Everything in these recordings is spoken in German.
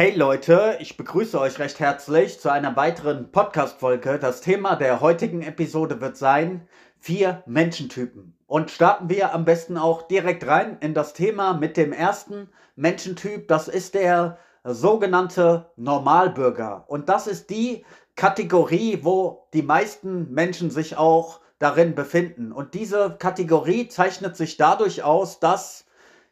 Hey Leute, ich begrüße euch recht herzlich zu einer weiteren Podcast-Folge. Das Thema der heutigen Episode wird sein vier Menschentypen. Und starten wir am besten auch direkt rein in das Thema mit dem ersten Menschentyp. Das ist der sogenannte Normalbürger. Und das ist die Kategorie, wo die meisten Menschen sich auch darin befinden. Und diese Kategorie zeichnet sich dadurch aus, dass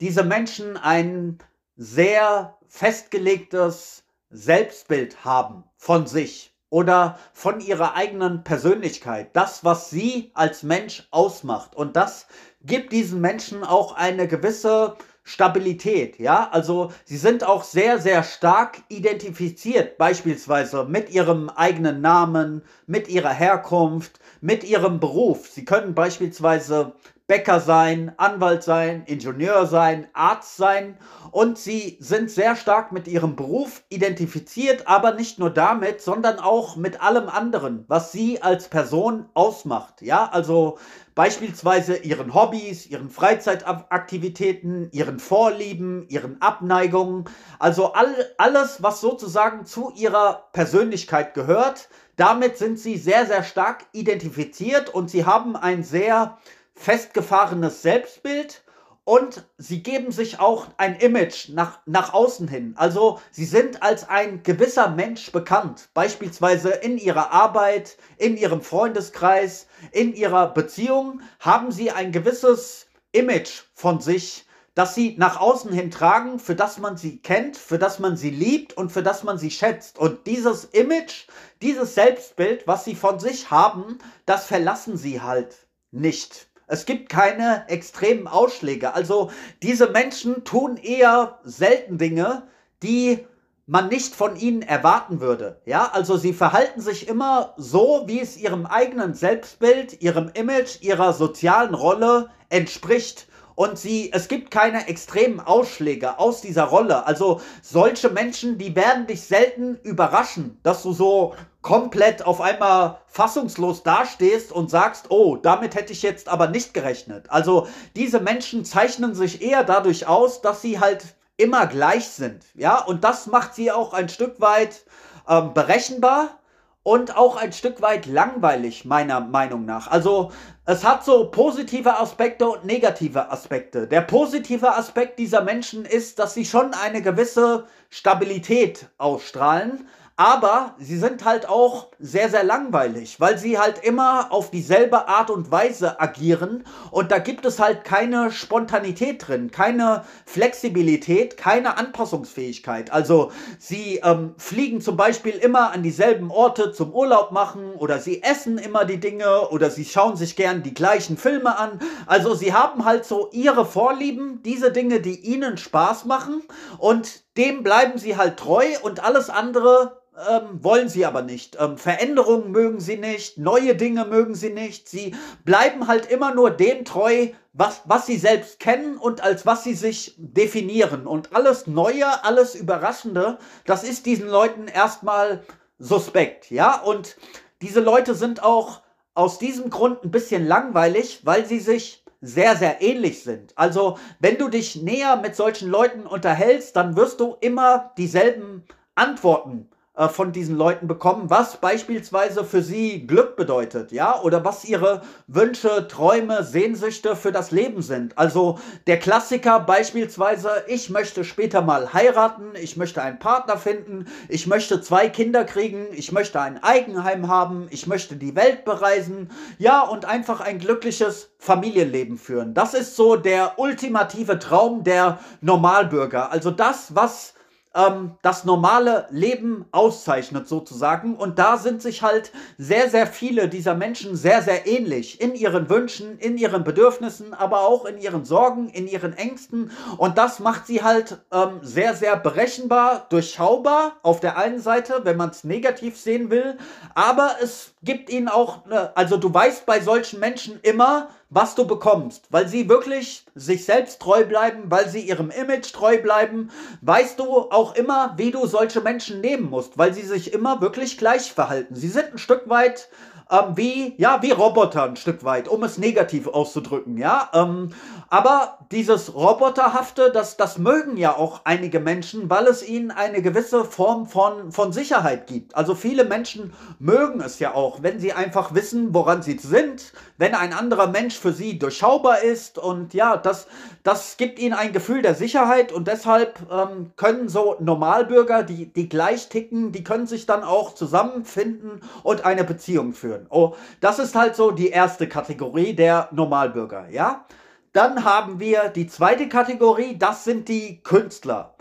diese Menschen ein sehr festgelegtes Selbstbild haben von sich oder von ihrer eigenen Persönlichkeit, das, was sie als Mensch ausmacht. Und das gibt diesen Menschen auch eine gewisse Stabilität, ja, also sie sind auch sehr, sehr stark identifiziert, beispielsweise mit ihrem eigenen Namen, mit ihrer Herkunft, mit ihrem Beruf. Sie können beispielsweise Bäcker sein, Anwalt sein, Ingenieur sein, Arzt sein und sie sind sehr stark mit ihrem Beruf identifiziert, aber nicht nur damit, sondern auch mit allem anderen, was sie als Person ausmacht. Ja, also beispielsweise ihren Hobbys, ihren Freizeitaktivitäten, ihren Vorlieben, ihren Abneigungen, also all, alles, was sozusagen zu ihrer Persönlichkeit gehört. Damit sind sie sehr, sehr stark identifiziert und sie haben ein sehr festgefahrenes Selbstbild und sie geben sich auch ein Image nach, nach außen hin. Also sie sind als ein gewisser Mensch bekannt, beispielsweise in ihrer Arbeit, in ihrem Freundeskreis, in ihrer Beziehung haben sie ein gewisses Image von sich, das sie nach außen hin tragen, für das man sie kennt, für das man sie liebt und für das man sie schätzt. Und dieses Image, dieses Selbstbild, was sie von sich haben, das verlassen sie halt nicht. Es gibt keine extremen Ausschläge. Also diese Menschen tun eher selten Dinge, die man nicht von ihnen erwarten würde. Ja, also sie verhalten sich immer so, wie es ihrem eigenen Selbstbild, ihrem Image, ihrer sozialen Rolle entspricht und sie, es gibt keine extremen Ausschläge aus dieser Rolle. Also solche Menschen, die werden dich selten überraschen, dass du so komplett auf einmal fassungslos dastehst und sagst, oh, damit hätte ich jetzt aber nicht gerechnet. Also diese Menschen zeichnen sich eher dadurch aus, dass sie halt immer gleich sind. Ja, und das macht sie auch ein Stück weit ähm, berechenbar und auch ein Stück weit langweilig, meiner Meinung nach. Also es hat so positive Aspekte und negative Aspekte. Der positive Aspekt dieser Menschen ist, dass sie schon eine gewisse Stabilität ausstrahlen, aber sie sind halt auch sehr, sehr langweilig, weil sie halt immer auf dieselbe Art und Weise agieren und da gibt es halt keine Spontanität drin, keine Flexibilität, keine Anpassungsfähigkeit. Also sie ähm, fliegen zum Beispiel immer an dieselben Orte zum Urlaub machen oder sie essen immer die Dinge oder sie schauen sich gern die gleichen Filme an. Also sie haben halt so ihre Vorlieben, diese Dinge, die ihnen Spaß machen und dem bleiben sie halt treu und alles andere ähm, wollen sie aber nicht. Ähm, Veränderungen mögen sie nicht, neue Dinge mögen sie nicht. Sie bleiben halt immer nur dem treu, was, was sie selbst kennen und als was sie sich definieren. Und alles Neue, alles Überraschende, das ist diesen Leuten erstmal suspekt, ja? Und diese Leute sind auch aus diesem Grund ein bisschen langweilig, weil sie sich sehr, sehr ähnlich sind. Also, wenn du dich näher mit solchen Leuten unterhältst, dann wirst du immer dieselben Antworten äh, von diesen Leuten bekommen, was beispielsweise für sie Glück bedeutet, ja, oder was ihre Wünsche, Träume, Sehnsüchte für das Leben sind. Also der Klassiker beispielsweise, ich möchte später mal heiraten, ich möchte einen Partner finden, ich möchte zwei Kinder kriegen, ich möchte ein Eigenheim haben, ich möchte die Welt bereisen, ja, und einfach ein glückliches Familienleben führen. Das ist so der ultimative Traum der Normalbürger. Also das, was ähm, das normale Leben auszeichnet sozusagen. Und da sind sich halt sehr, sehr viele dieser Menschen sehr, sehr ähnlich in ihren Wünschen, in ihren Bedürfnissen, aber auch in ihren Sorgen, in ihren Ängsten. Und das macht sie halt ähm, sehr, sehr berechenbar, durchschaubar auf der einen Seite, wenn man es negativ sehen will. Aber es gibt ihnen auch, ne, also du weißt bei solchen Menschen immer, was du bekommst, weil sie wirklich sich selbst treu bleiben, weil sie ihrem Image treu bleiben, weißt du auch immer, wie du solche Menschen nehmen musst, weil sie sich immer wirklich gleich verhalten. Sie sind ein Stück weit ähm, wie, ja, wie Roboter ein Stück weit, um es negativ auszudrücken, ja. Ähm, aber dieses Roboterhafte, das, das mögen ja auch einige Menschen, weil es ihnen eine gewisse Form von, von Sicherheit gibt. Also viele Menschen mögen es ja auch, wenn sie einfach wissen, woran sie sind, wenn ein anderer Mensch für sie durchschaubar ist und ja, das, das gibt ihnen ein Gefühl der Sicherheit und deshalb ähm, können so Normalbürger, die, die gleich ticken, die können sich dann auch zusammenfinden und eine Beziehung führen. Oh, das ist halt so die erste Kategorie der Normalbürger, ja. Dann haben wir die zweite Kategorie, das sind die Künstler.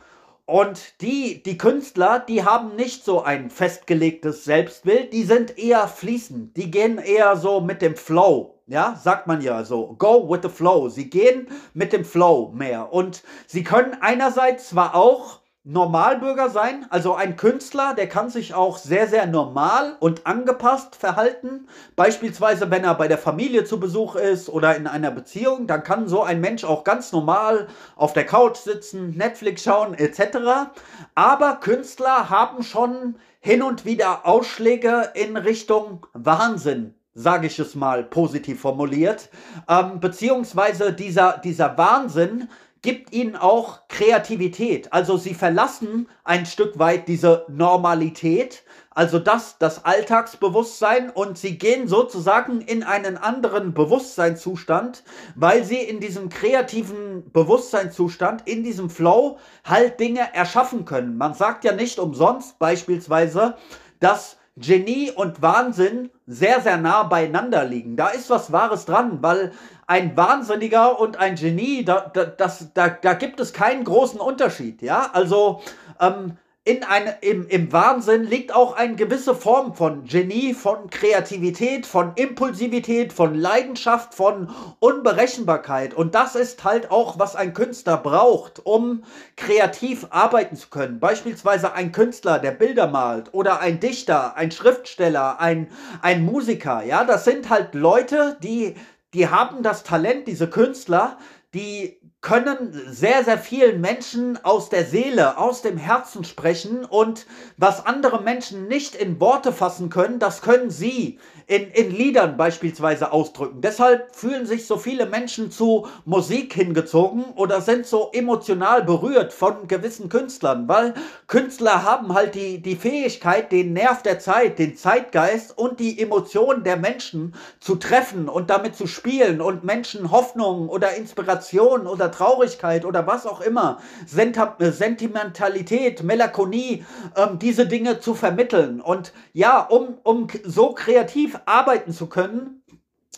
Und die, die Künstler, die haben nicht so ein festgelegtes Selbstbild, die sind eher fließend, die gehen eher so mit dem Flow, ja, sagt man ja so, go with the flow. Sie gehen mit dem Flow mehr und sie können einerseits zwar auch Normalbürger sein, also ein Künstler, der kann sich auch sehr, sehr normal und angepasst verhalten. Beispielsweise, wenn er bei der Familie zu Besuch ist oder in einer Beziehung, dann kann so ein Mensch auch ganz normal auf der Couch sitzen, Netflix schauen etc. Aber Künstler haben schon hin und wieder Ausschläge in Richtung Wahnsinn sage ich es mal positiv formuliert, ähm, beziehungsweise dieser, dieser Wahnsinn, gibt ihnen auch Kreativität. Also sie verlassen ein Stück weit diese Normalität, also das, das Alltagsbewusstsein und sie gehen sozusagen in einen anderen Bewusstseinszustand, weil sie in diesem kreativen Bewusstseinszustand, in diesem Flow halt Dinge erschaffen können. Man sagt ja nicht umsonst beispielsweise, dass Genie und Wahnsinn sehr, sehr nah beieinander liegen. Da ist was Wahres dran, weil ein Wahnsinniger und ein Genie, da, da, das, da, da gibt es keinen großen Unterschied. Ja, also ähm, in eine, im, im Wahnsinn liegt auch eine gewisse Form von Genie, von Kreativität, von Impulsivität, von Leidenschaft, von Unberechenbarkeit. Und das ist halt auch, was ein Künstler braucht, um kreativ arbeiten zu können. Beispielsweise ein Künstler, der Bilder malt oder ein Dichter, ein Schriftsteller, ein, ein Musiker. Ja, das sind halt Leute, die, die haben das Talent, diese Künstler, die können sehr, sehr vielen Menschen aus der Seele, aus dem Herzen sprechen und was andere Menschen nicht in Worte fassen können, das können sie in, in Liedern beispielsweise ausdrücken. Deshalb fühlen sich so viele Menschen zu Musik hingezogen oder sind so emotional berührt von gewissen Künstlern, weil Künstler haben halt die, die Fähigkeit, den Nerv der Zeit, den Zeitgeist und die Emotionen der Menschen zu treffen und damit zu spielen und Menschen Hoffnung oder Inspiration oder Traurigkeit oder was auch immer, Sentimentalität, Melancholie, ähm, diese Dinge zu vermitteln. Und ja, um, um so kreativ arbeiten zu können,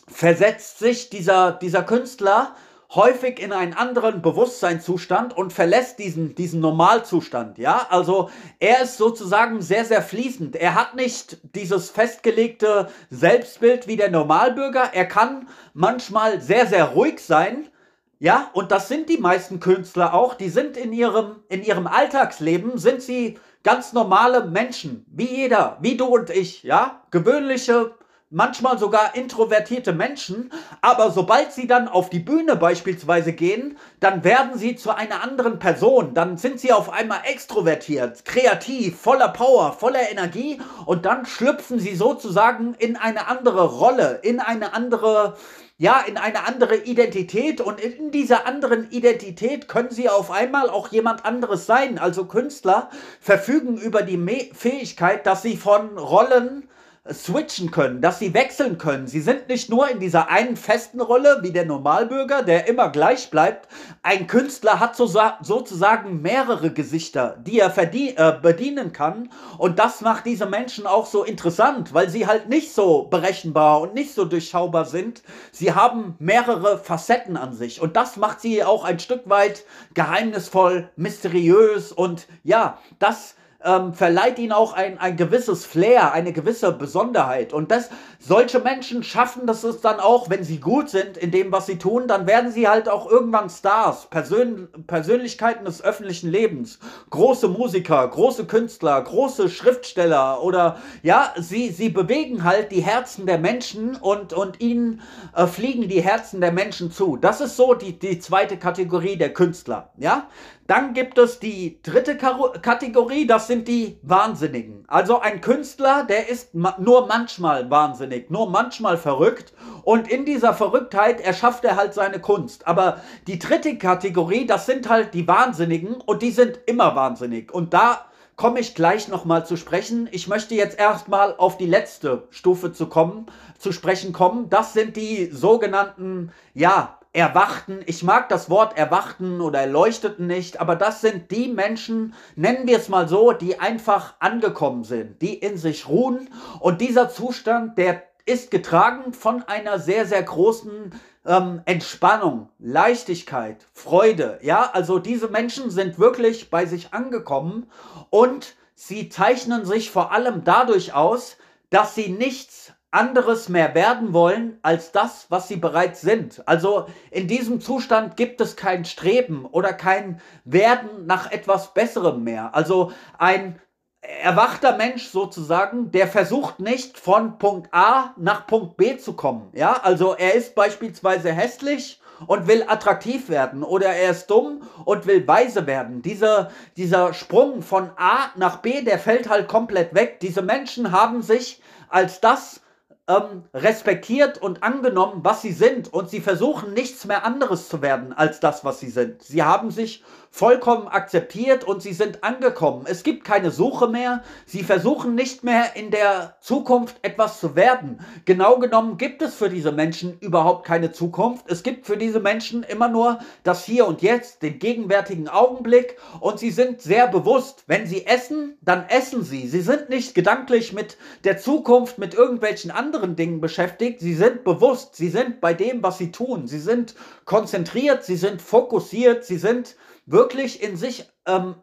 versetzt sich dieser, dieser Künstler häufig in einen anderen Bewusstseinszustand und verlässt diesen, diesen Normalzustand. Ja, also er ist sozusagen sehr, sehr fließend. Er hat nicht dieses festgelegte Selbstbild wie der Normalbürger. Er kann manchmal sehr, sehr ruhig sein. Ja, und das sind die meisten Künstler auch. Die sind in ihrem, in ihrem Alltagsleben, sind sie ganz normale Menschen. Wie jeder, wie du und ich. Ja, gewöhnliche manchmal sogar introvertierte Menschen, aber sobald sie dann auf die Bühne beispielsweise gehen, dann werden sie zu einer anderen Person, dann sind sie auf einmal extrovertiert, kreativ, voller Power, voller Energie und dann schlüpfen sie sozusagen in eine andere Rolle, in eine andere ja, in eine andere Identität und in dieser anderen Identität können sie auf einmal auch jemand anderes sein. Also Künstler verfügen über die Fähigkeit, dass sie von Rollen switchen können, dass sie wechseln können. Sie sind nicht nur in dieser einen festen Rolle wie der Normalbürger, der immer gleich bleibt. Ein Künstler hat so, sozusagen mehrere Gesichter, die er äh, bedienen kann. Und das macht diese Menschen auch so interessant, weil sie halt nicht so berechenbar und nicht so durchschaubar sind. Sie haben mehrere Facetten an sich. Und das macht sie auch ein Stück weit geheimnisvoll, mysteriös. Und ja, das ähm, verleiht ihnen auch ein, ein gewisses Flair, eine gewisse Besonderheit. Und das, solche Menschen schaffen das es dann auch, wenn sie gut sind in dem, was sie tun, dann werden sie halt auch irgendwann Stars, Persön Persönlichkeiten des öffentlichen Lebens. Große Musiker, große Künstler, große Schriftsteller oder ja, sie, sie bewegen halt die Herzen der Menschen und, und ihnen äh, fliegen die Herzen der Menschen zu. Das ist so die, die zweite Kategorie der Künstler. Ja, Dann gibt es die dritte Kategorie, das sind die Wahnsinnigen. Also ein Künstler, der ist nur manchmal wahnsinnig, nur manchmal verrückt und in dieser Verrücktheit erschafft er halt seine Kunst. Aber die dritte Kategorie, das sind halt die Wahnsinnigen und die sind immer wahnsinnig. Und da komme ich gleich nochmal zu sprechen. Ich möchte jetzt erstmal auf die letzte Stufe zu kommen, zu sprechen kommen. Das sind die sogenannten, ja, Erwachten. Ich mag das Wort Erwachten oder Erleuchteten nicht, aber das sind die Menschen, nennen wir es mal so, die einfach angekommen sind, die in sich ruhen. Und dieser Zustand, der ist getragen von einer sehr, sehr großen ähm, Entspannung, Leichtigkeit, Freude. Ja, also diese Menschen sind wirklich bei sich angekommen und sie zeichnen sich vor allem dadurch aus, dass sie nichts anderes mehr werden wollen als das, was sie bereits sind. Also in diesem Zustand gibt es kein Streben oder kein Werden nach etwas Besserem mehr. Also ein erwachter Mensch sozusagen, der versucht nicht von Punkt A nach Punkt B zu kommen. Ja, also er ist beispielsweise hässlich und will attraktiv werden oder er ist dumm und will weise werden. Dieser, dieser Sprung von A nach B, der fällt halt komplett weg. Diese Menschen haben sich als das ähm, respektiert und angenommen, was sie sind und sie versuchen nichts mehr anderes zu werden als das, was sie sind. Sie haben sich vollkommen akzeptiert und sie sind angekommen. Es gibt keine Suche mehr. Sie versuchen nicht mehr in der Zukunft etwas zu werden. Genau genommen gibt es für diese Menschen überhaupt keine Zukunft. Es gibt für diese Menschen immer nur das Hier und Jetzt, den gegenwärtigen Augenblick und sie sind sehr bewusst. Wenn sie essen, dann essen sie. Sie sind nicht gedanklich mit der Zukunft, mit irgendwelchen anderen Dingen beschäftigt. Sie sind bewusst. Sie sind bei dem, was sie tun. Sie sind konzentriert, sie sind fokussiert, sie sind wirklich in sich ähm,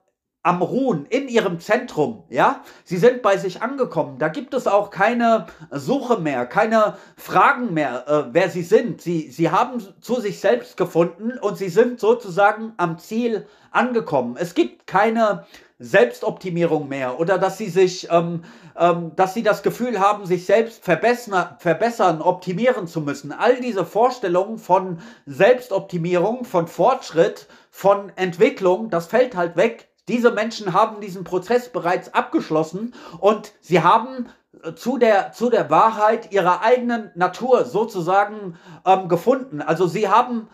am Ruhen, in ihrem Zentrum, ja. Sie sind bei sich angekommen. Da gibt es auch keine Suche mehr, keine Fragen mehr, äh, wer sie sind. Sie, sie haben zu sich selbst gefunden und sie sind sozusagen am Ziel angekommen. Es gibt keine Selbstoptimierung mehr oder dass sie sich, ähm, ähm, dass sie das Gefühl haben, sich selbst verbessern, verbessern, optimieren zu müssen. All diese Vorstellungen von Selbstoptimierung, von Fortschritt, von Entwicklung, das fällt halt weg. Diese Menschen haben diesen Prozess bereits abgeschlossen und sie haben äh, zu der, zu der Wahrheit ihrer eigenen Natur sozusagen ähm, gefunden. Also sie haben,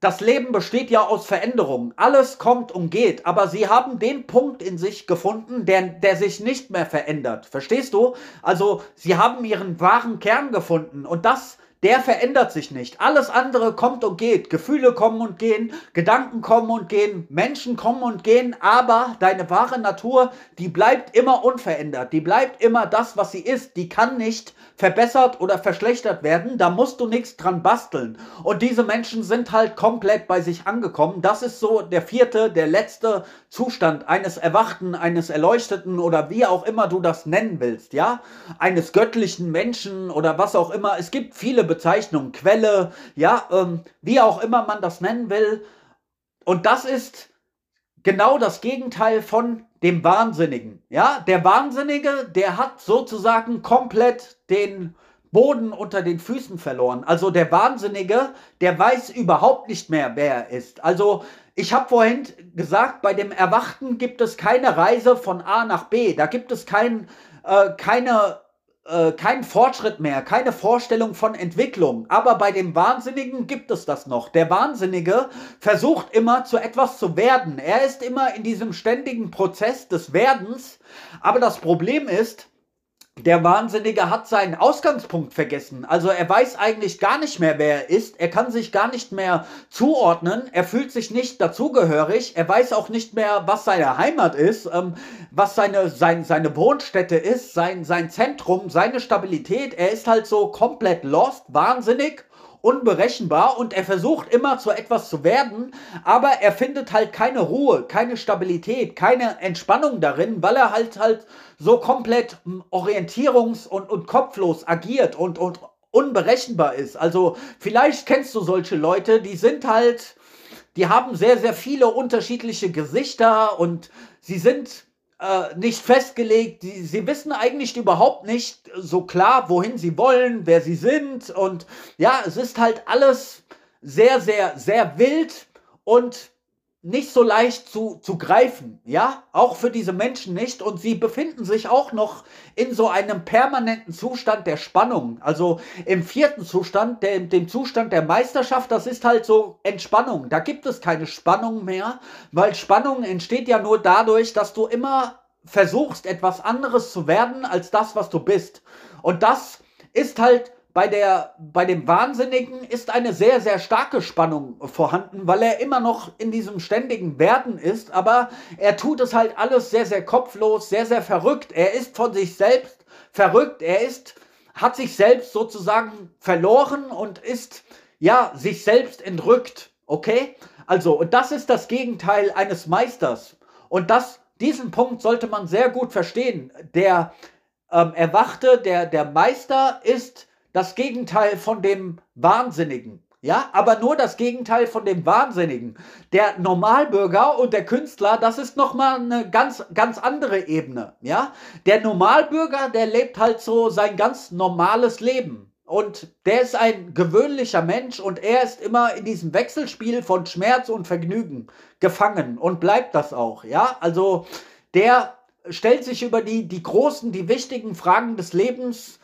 das Leben besteht ja aus Veränderungen. Alles kommt und geht, aber sie haben den Punkt in sich gefunden, der, der sich nicht mehr verändert. Verstehst du? Also sie haben ihren wahren Kern gefunden und das der verändert sich nicht. Alles andere kommt und geht. Gefühle kommen und gehen, Gedanken kommen und gehen, Menschen kommen und gehen, aber deine wahre Natur, die bleibt immer unverändert. Die bleibt immer das, was sie ist. Die kann nicht verbessert oder verschlechtert werden. Da musst du nichts dran basteln. Und diese Menschen sind halt komplett bei sich angekommen. Das ist so der vierte, der letzte Zustand eines Erwachten, eines Erleuchteten oder wie auch immer du das nennen willst, ja? Eines göttlichen Menschen oder was auch immer. Es gibt viele Bezeichnungen, Quelle, ja, ähm, wie auch immer man das nennen will. Und das ist genau das Gegenteil von dem Wahnsinnigen. Ja, der Wahnsinnige, der hat sozusagen komplett den Boden unter den Füßen verloren. Also der Wahnsinnige, der weiß überhaupt nicht mehr, wer er ist. Also ich habe vorhin gesagt, bei dem Erwachten gibt es keine Reise von A nach B. Da gibt es kein, äh, keine äh, kein Fortschritt mehr, keine Vorstellung von Entwicklung. Aber bei dem Wahnsinnigen gibt es das noch. Der Wahnsinnige versucht immer zu etwas zu werden. Er ist immer in diesem ständigen Prozess des Werdens. Aber das Problem ist, der Wahnsinnige hat seinen Ausgangspunkt vergessen. Also er weiß eigentlich gar nicht mehr, wer er ist. Er kann sich gar nicht mehr zuordnen. Er fühlt sich nicht dazugehörig. Er weiß auch nicht mehr, was seine Heimat ist, ähm, was seine, sein, seine Wohnstätte ist, sein, sein Zentrum, seine Stabilität. Er ist halt so komplett lost, wahnsinnig unberechenbar und er versucht immer zu etwas zu werden, aber er findet halt keine Ruhe, keine Stabilität, keine Entspannung darin, weil er halt halt so komplett hm, orientierungs- und, und kopflos agiert und, und unberechenbar ist. Also vielleicht kennst du solche Leute, die sind halt, die haben sehr, sehr viele unterschiedliche Gesichter und sie sind äh, nicht festgelegt. Sie, sie wissen eigentlich überhaupt nicht so klar, wohin sie wollen, wer sie sind. Und ja, es ist halt alles sehr, sehr, sehr wild und nicht so leicht zu, zu greifen, ja, auch für diese Menschen nicht. Und sie befinden sich auch noch in so einem permanenten Zustand der Spannung. Also im vierten Zustand, der, dem Zustand der Meisterschaft, das ist halt so Entspannung. Da gibt es keine Spannung mehr, weil Spannung entsteht ja nur dadurch, dass du immer versuchst, etwas anderes zu werden als das, was du bist. Und das ist halt bei, der, bei dem Wahnsinnigen ist eine sehr, sehr starke Spannung vorhanden, weil er immer noch in diesem ständigen Werden ist, aber er tut es halt alles sehr, sehr kopflos, sehr, sehr verrückt. Er ist von sich selbst verrückt, er ist, hat sich selbst sozusagen verloren und ist, ja, sich selbst entrückt. Okay? Also, und das ist das Gegenteil eines Meisters. Und das, diesen Punkt sollte man sehr gut verstehen. Der ähm, Erwachte, der, der Meister ist das Gegenteil von dem Wahnsinnigen. Ja, aber nur das Gegenteil von dem Wahnsinnigen. Der Normalbürger und der Künstler, das ist nochmal eine ganz, ganz andere Ebene. Ja, der Normalbürger, der lebt halt so sein ganz normales Leben. Und der ist ein gewöhnlicher Mensch und er ist immer in diesem Wechselspiel von Schmerz und Vergnügen gefangen und bleibt das auch. Ja, also der stellt sich über die, die großen, die wichtigen Fragen des Lebens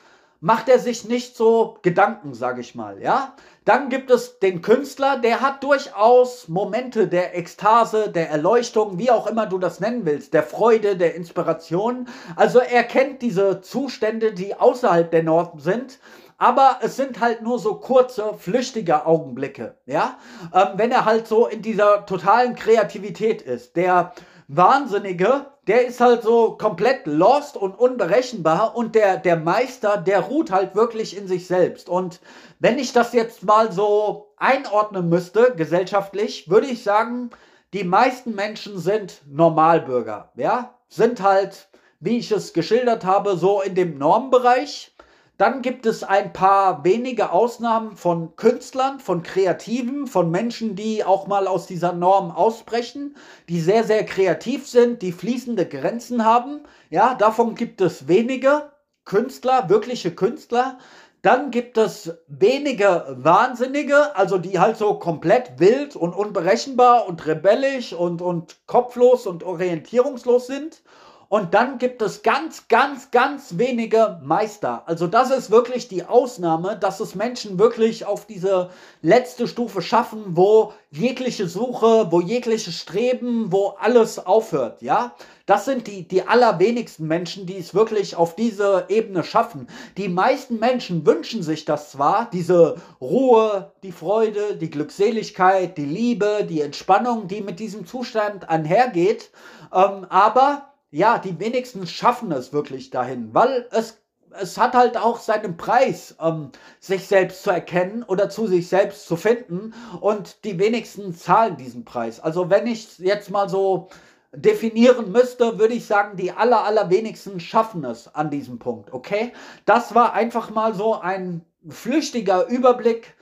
macht er sich nicht so Gedanken, sage ich mal, ja? Dann gibt es den Künstler, der hat durchaus Momente der Ekstase, der Erleuchtung, wie auch immer du das nennen willst, der Freude, der Inspiration. Also er kennt diese Zustände, die außerhalb der Norm sind, aber es sind halt nur so kurze, flüchtige Augenblicke, ja? Ähm, wenn er halt so in dieser totalen Kreativität ist. Der Wahnsinnige, der ist halt so komplett lost und unberechenbar und der, der Meister, der ruht halt wirklich in sich selbst. Und wenn ich das jetzt mal so einordnen müsste, gesellschaftlich, würde ich sagen, die meisten Menschen sind Normalbürger, ja, sind halt, wie ich es geschildert habe, so in dem Normbereich dann gibt es ein paar wenige Ausnahmen von Künstlern, von Kreativen, von Menschen, die auch mal aus dieser Norm ausbrechen, die sehr, sehr kreativ sind, die fließende Grenzen haben. Ja, davon gibt es wenige Künstler, wirkliche Künstler. Dann gibt es wenige Wahnsinnige, also die halt so komplett wild und unberechenbar und rebellisch und, und kopflos und orientierungslos sind. Und dann gibt es ganz, ganz, ganz wenige Meister. Also das ist wirklich die Ausnahme, dass es Menschen wirklich auf diese letzte Stufe schaffen, wo jegliche Suche, wo jegliches Streben, wo alles aufhört, ja? Das sind die, die allerwenigsten Menschen, die es wirklich auf diese Ebene schaffen. Die meisten Menschen wünschen sich das zwar, diese Ruhe, die Freude, die Glückseligkeit, die Liebe, die Entspannung, die mit diesem Zustand einhergeht, ähm, aber ja, die wenigsten schaffen es wirklich dahin, weil es, es hat halt auch seinen Preis, ähm, sich selbst zu erkennen oder zu sich selbst zu finden und die wenigsten zahlen diesen Preis. Also wenn ich jetzt mal so definieren müsste, würde ich sagen, die aller, allerwenigsten schaffen es an diesem Punkt, okay? Das war einfach mal so ein flüchtiger Überblick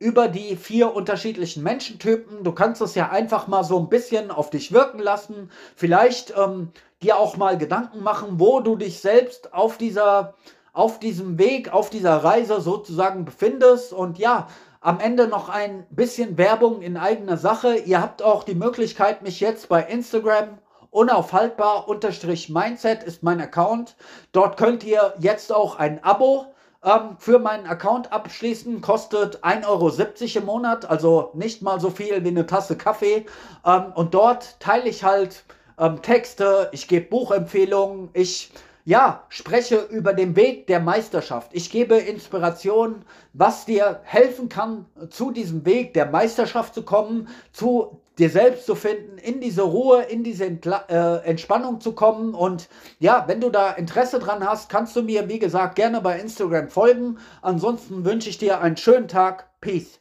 über die vier unterschiedlichen Menschentypen. Du kannst es ja einfach mal so ein bisschen auf dich wirken lassen. Vielleicht ähm, dir auch mal Gedanken machen, wo du dich selbst auf dieser, auf diesem Weg, auf dieser Reise sozusagen befindest. Und ja, am Ende noch ein bisschen Werbung in eigener Sache. Ihr habt auch die Möglichkeit, mich jetzt bei Instagram unaufhaltbar unterstrich Mindset ist mein Account. Dort könnt ihr jetzt auch ein Abo ähm, für meinen Account abschließen. Kostet 1,70 Euro im Monat, also nicht mal so viel wie eine Tasse Kaffee. Ähm, und dort teile ich halt ähm, Texte, ich gebe Buchempfehlungen, ich ja, spreche über den Weg der Meisterschaft. Ich gebe Inspiration, was dir helfen kann, zu diesem Weg der Meisterschaft zu kommen, zu dir selbst zu finden, in diese Ruhe, in diese Entla äh, Entspannung zu kommen. Und ja, wenn du da Interesse dran hast, kannst du mir, wie gesagt, gerne bei Instagram folgen. Ansonsten wünsche ich dir einen schönen Tag. Peace.